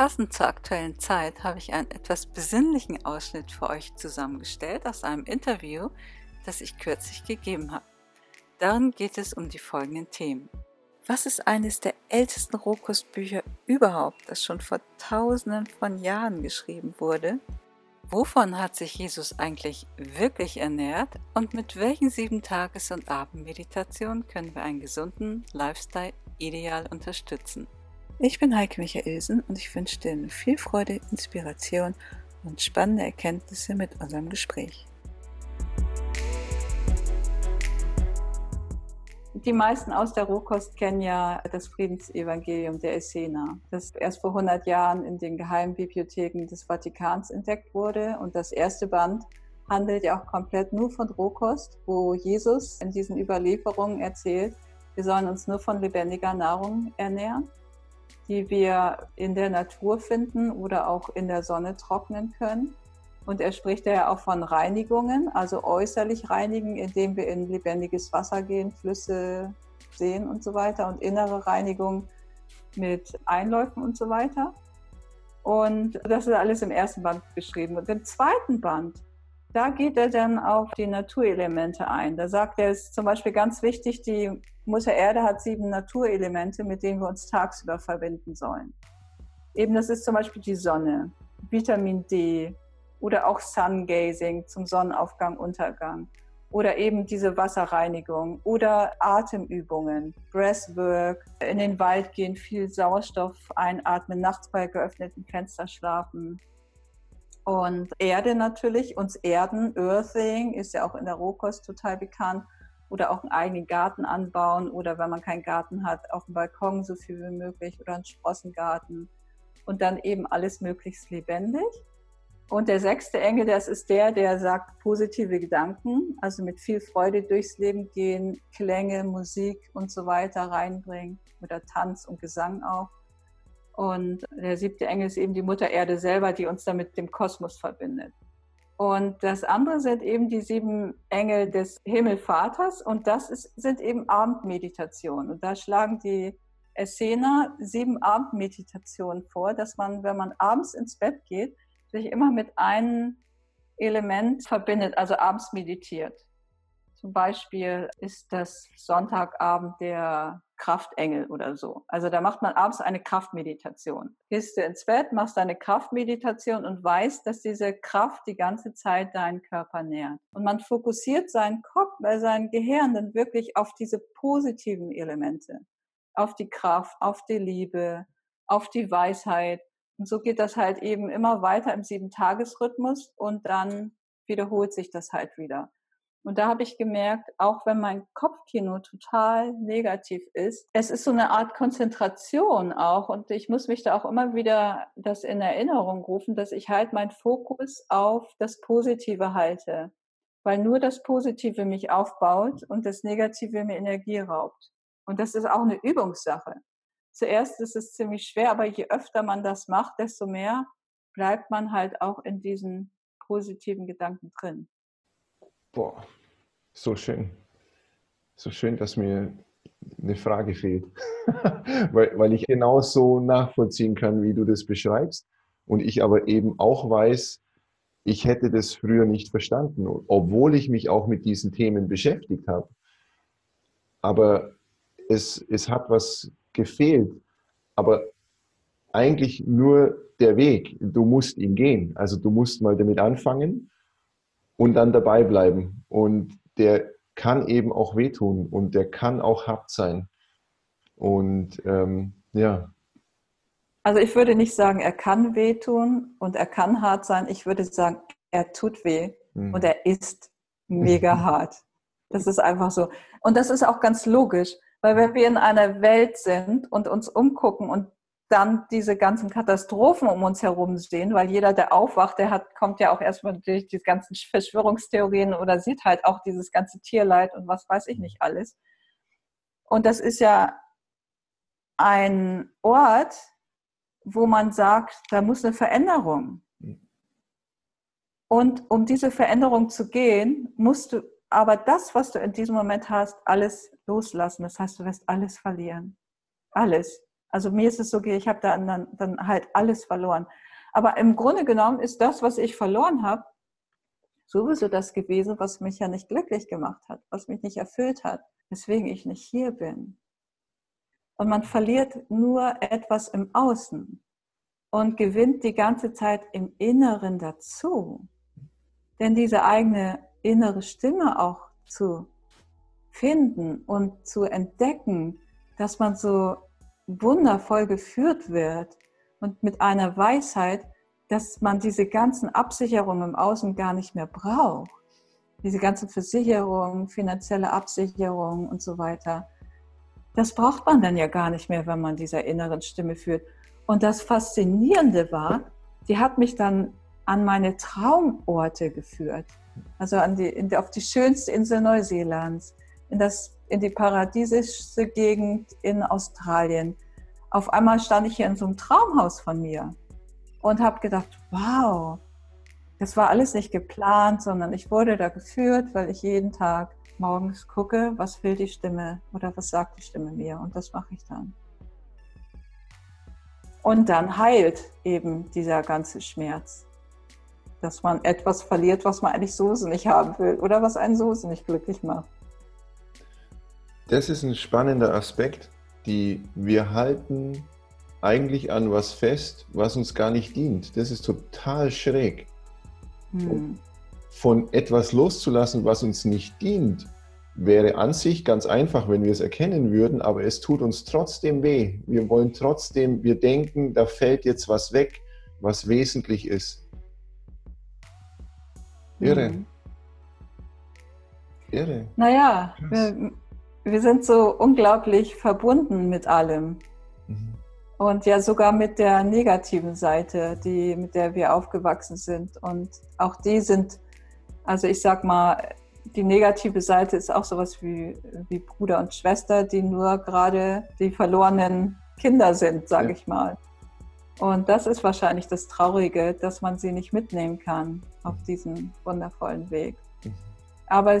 Passend zur aktuellen Zeit habe ich einen etwas besinnlichen Ausschnitt für euch zusammengestellt aus einem Interview, das ich kürzlich gegeben habe. Darin geht es um die folgenden Themen. Was ist eines der ältesten Rohkostbücher überhaupt, das schon vor tausenden von Jahren geschrieben wurde? Wovon hat sich Jesus eigentlich wirklich ernährt und mit welchen sieben Tages- und Abendmeditationen können wir einen gesunden Lifestyle ideal unterstützen? Ich bin Heike Michaelsen und ich wünsche dir viel Freude, Inspiration und spannende Erkenntnisse mit unserem Gespräch. Die meisten aus der Rohkost kennen ja das Friedensevangelium der Essener, das erst vor 100 Jahren in den Geheimbibliotheken des Vatikans entdeckt wurde. Und das erste Band handelt ja auch komplett nur von Rohkost, wo Jesus in diesen Überlieferungen erzählt, wir sollen uns nur von lebendiger Nahrung ernähren die wir in der Natur finden oder auch in der Sonne trocknen können. Und er spricht ja auch von Reinigungen, also äußerlich reinigen, indem wir in lebendiges Wasser gehen, Flüsse, Seen und so weiter und innere Reinigung mit Einläufen und so weiter. Und das ist alles im ersten Band beschrieben. Und im zweiten Band da geht er dann auf die Naturelemente ein. Da sagt er, es ist zum Beispiel ganz wichtig, die Mutter Erde hat sieben Naturelemente, mit denen wir uns tagsüber verbinden sollen. Eben das ist zum Beispiel die Sonne, Vitamin D oder auch Sungazing zum Sonnenaufgang, Untergang oder eben diese Wasserreinigung oder Atemübungen, Breathwork, in den Wald gehen, viel Sauerstoff einatmen, nachts bei geöffneten Fenstern schlafen, und Erde natürlich, uns Erden, Earthing ist ja auch in der Rohkost total bekannt. Oder auch einen eigenen Garten anbauen oder wenn man keinen Garten hat, auf dem Balkon so viel wie möglich oder einen Sprossengarten. Und dann eben alles möglichst lebendig. Und der sechste Engel, das ist der, der sagt positive Gedanken, also mit viel Freude durchs Leben gehen, Klänge, Musik und so weiter reinbringen oder Tanz und Gesang auch. Und der siebte Engel ist eben die Mutter Erde selber, die uns dann mit dem Kosmos verbindet. Und das andere sind eben die sieben Engel des Himmelvaters und das ist, sind eben Abendmeditationen. Und da schlagen die Essener sieben Abendmeditationen vor, dass man, wenn man abends ins Bett geht, sich immer mit einem Element verbindet, also abends meditiert. Zum Beispiel ist das Sonntagabend der Kraftengel oder so. Also da macht man abends eine Kraftmeditation. Gehst du ins Bett, machst deine Kraftmeditation und weißt, dass diese Kraft die ganze Zeit deinen Körper nährt. Und man fokussiert seinen Kopf, äh, sein Gehirn dann wirklich auf diese positiven Elemente. Auf die Kraft, auf die Liebe, auf die Weisheit. Und so geht das halt eben immer weiter im Sieben-Tages-Rhythmus und dann wiederholt sich das halt wieder. Und da habe ich gemerkt, auch wenn mein Kopfkino total negativ ist, es ist so eine Art Konzentration auch. Und ich muss mich da auch immer wieder das in Erinnerung rufen, dass ich halt meinen Fokus auf das Positive halte. Weil nur das Positive mich aufbaut und das Negative mir Energie raubt. Und das ist auch eine Übungssache. Zuerst ist es ziemlich schwer, aber je öfter man das macht, desto mehr bleibt man halt auch in diesen positiven Gedanken drin. Boah, so schön. So schön, dass mir eine Frage fehlt, weil, weil ich genauso nachvollziehen kann, wie du das beschreibst. Und ich aber eben auch weiß, ich hätte das früher nicht verstanden, obwohl ich mich auch mit diesen Themen beschäftigt habe. Aber es, es hat was gefehlt. Aber eigentlich nur der Weg. Du musst ihn gehen. Also du musst mal damit anfangen und dann dabei bleiben. Und der kann eben auch wehtun und der kann auch hart sein. Und ähm, ja. Also ich würde nicht sagen, er kann wehtun und er kann hart sein. Ich würde sagen, er tut weh mhm. und er ist mega hart. Das ist einfach so. Und das ist auch ganz logisch, weil wenn wir in einer Welt sind und uns umgucken und dann diese ganzen Katastrophen um uns herum sehen, weil jeder, der aufwacht, der hat, kommt ja auch erstmal durch die ganzen Verschwörungstheorien oder sieht halt auch dieses ganze Tierleid und was weiß ich nicht alles. Und das ist ja ein Ort, wo man sagt, da muss eine Veränderung. Und um diese Veränderung zu gehen, musst du aber das, was du in diesem Moment hast, alles loslassen. Das heißt, du wirst alles verlieren. Alles Also mir ist es so, ich habe dann, dann halt alles verloren. Aber im Grunde genommen ist das, was ich verloren habe, sowieso das gewesen, was mich ja nicht glücklich gemacht hat, was mich nicht erfüllt hat, weswegen ich nicht hier bin. Und man verliert nur etwas im Außen und gewinnt die ganze Zeit im Inneren dazu. Denn diese eigene innere Stimme auch zu finden und zu entdecken, dass man so wundervoll geführt wird und mit einer Weisheit, dass man diese ganzen Absicherungen im Außen gar nicht mehr braucht. Diese ganzen Versicherungen, finanzielle Absicherungen und so weiter. Das braucht man dann ja gar nicht mehr, wenn man dieser inneren Stimme führt. Und das Faszinierende war, die hat mich dann an meine Traumorte geführt. Also an die, auf die schönste Insel Neuseelands, in, das, in die paradiesische Gegend in Australien. Auf einmal stand ich hier in so einem Traumhaus von mir und habe gedacht, wow, das war alles nicht geplant, sondern ich wurde da geführt, weil ich jeden Tag morgens gucke, was will die Stimme oder was sagt die Stimme mir und das mache ich dann. Und dann heilt eben dieser ganze Schmerz dass man etwas verliert, was man eigentlich so nicht haben will oder was einen so nicht glücklich macht. Das ist ein spannender Aspekt, die wir halten eigentlich an was fest, was uns gar nicht dient. Das ist total schräg. Hm. Von etwas loszulassen, was uns nicht dient, wäre an sich ganz einfach, wenn wir es erkennen würden, aber es tut uns trotzdem weh. Wir wollen trotzdem, wir denken, da fällt jetzt was weg, was wesentlich ist. Irre. Mhm. Irre. Naja, wir, wir, sind so unglaublich verbunden mit allem. Mhm. Und ja sogar mit der negativen Seite, die, mit der wir aufgewachsen sind. Und auch die sind, also ich sag mal, die negative Seite ist auch sowas wie, wie Bruder und Schwester, die nur gerade die verlorenen Kinder sind, sage ja. ich mal. Und das ist wahrscheinlich das Traurige, dass man sie nicht mitnehmen kann auf mhm. diesen wundervollen Weg. Mhm. Aber